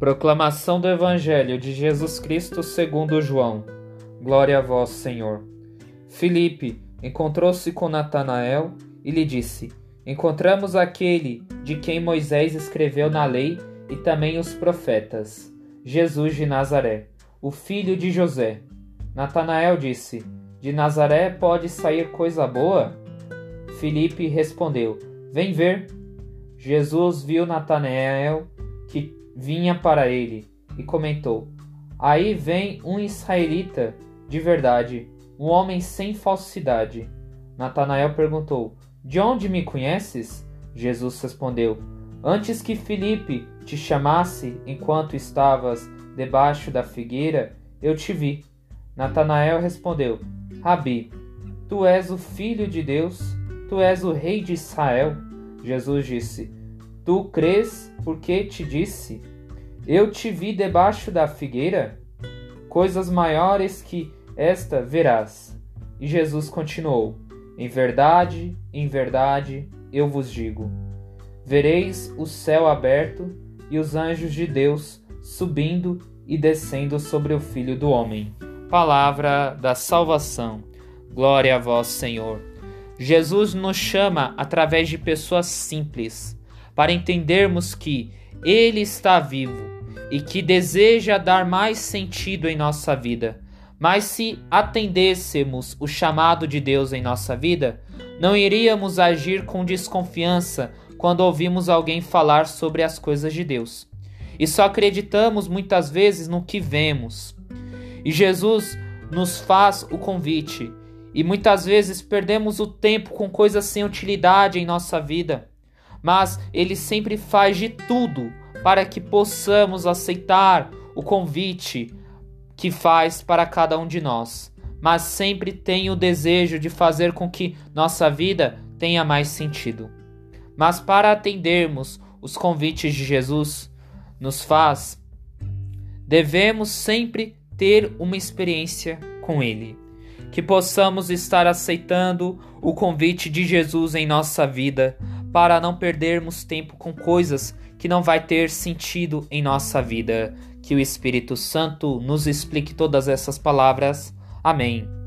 Proclamação do Evangelho de Jesus Cristo segundo João. Glória a vós, Senhor. Filipe encontrou-se com Natanael e lhe disse: Encontramos aquele de quem Moisés escreveu na lei e também os profetas, Jesus de Nazaré, o filho de José. Natanael disse: De Nazaré pode sair coisa boa? Filipe respondeu: Vem ver. Jesus viu Natanael que vinha para ele e comentou: Aí vem um israelita de verdade, um homem sem falsidade. Natanael perguntou: De onde me conheces? Jesus respondeu: Antes que Filipe te chamasse enquanto estavas debaixo da figueira, eu te vi. Natanael respondeu: Rabi, tu és o filho de Deus, tu és o rei de Israel. Jesus disse: Tu crês porque te disse: Eu te vi debaixo da figueira? Coisas maiores que esta verás. E Jesus continuou: Em verdade, em verdade, eu vos digo: vereis o céu aberto e os anjos de Deus subindo e descendo sobre o Filho do Homem. Palavra da salvação. Glória a vós, Senhor. Jesus nos chama através de pessoas simples para entendermos que Ele está vivo e que deseja dar mais sentido em nossa vida. Mas se atendêssemos o chamado de Deus em nossa vida, não iríamos agir com desconfiança quando ouvimos alguém falar sobre as coisas de Deus. E só acreditamos muitas vezes no que vemos. E Jesus nos faz o convite, e muitas vezes perdemos o tempo com coisas sem utilidade em nossa vida mas ele sempre faz de tudo para que possamos aceitar o convite que faz para cada um de nós, mas sempre tem o desejo de fazer com que nossa vida tenha mais sentido. Mas para atendermos os convites de Jesus, nos faz, devemos sempre ter uma experiência com Ele. Que possamos estar aceitando o convite de Jesus em nossa vida, para não perdermos tempo com coisas que não vai ter sentido em nossa vida. Que o Espírito Santo nos explique todas essas palavras. Amém.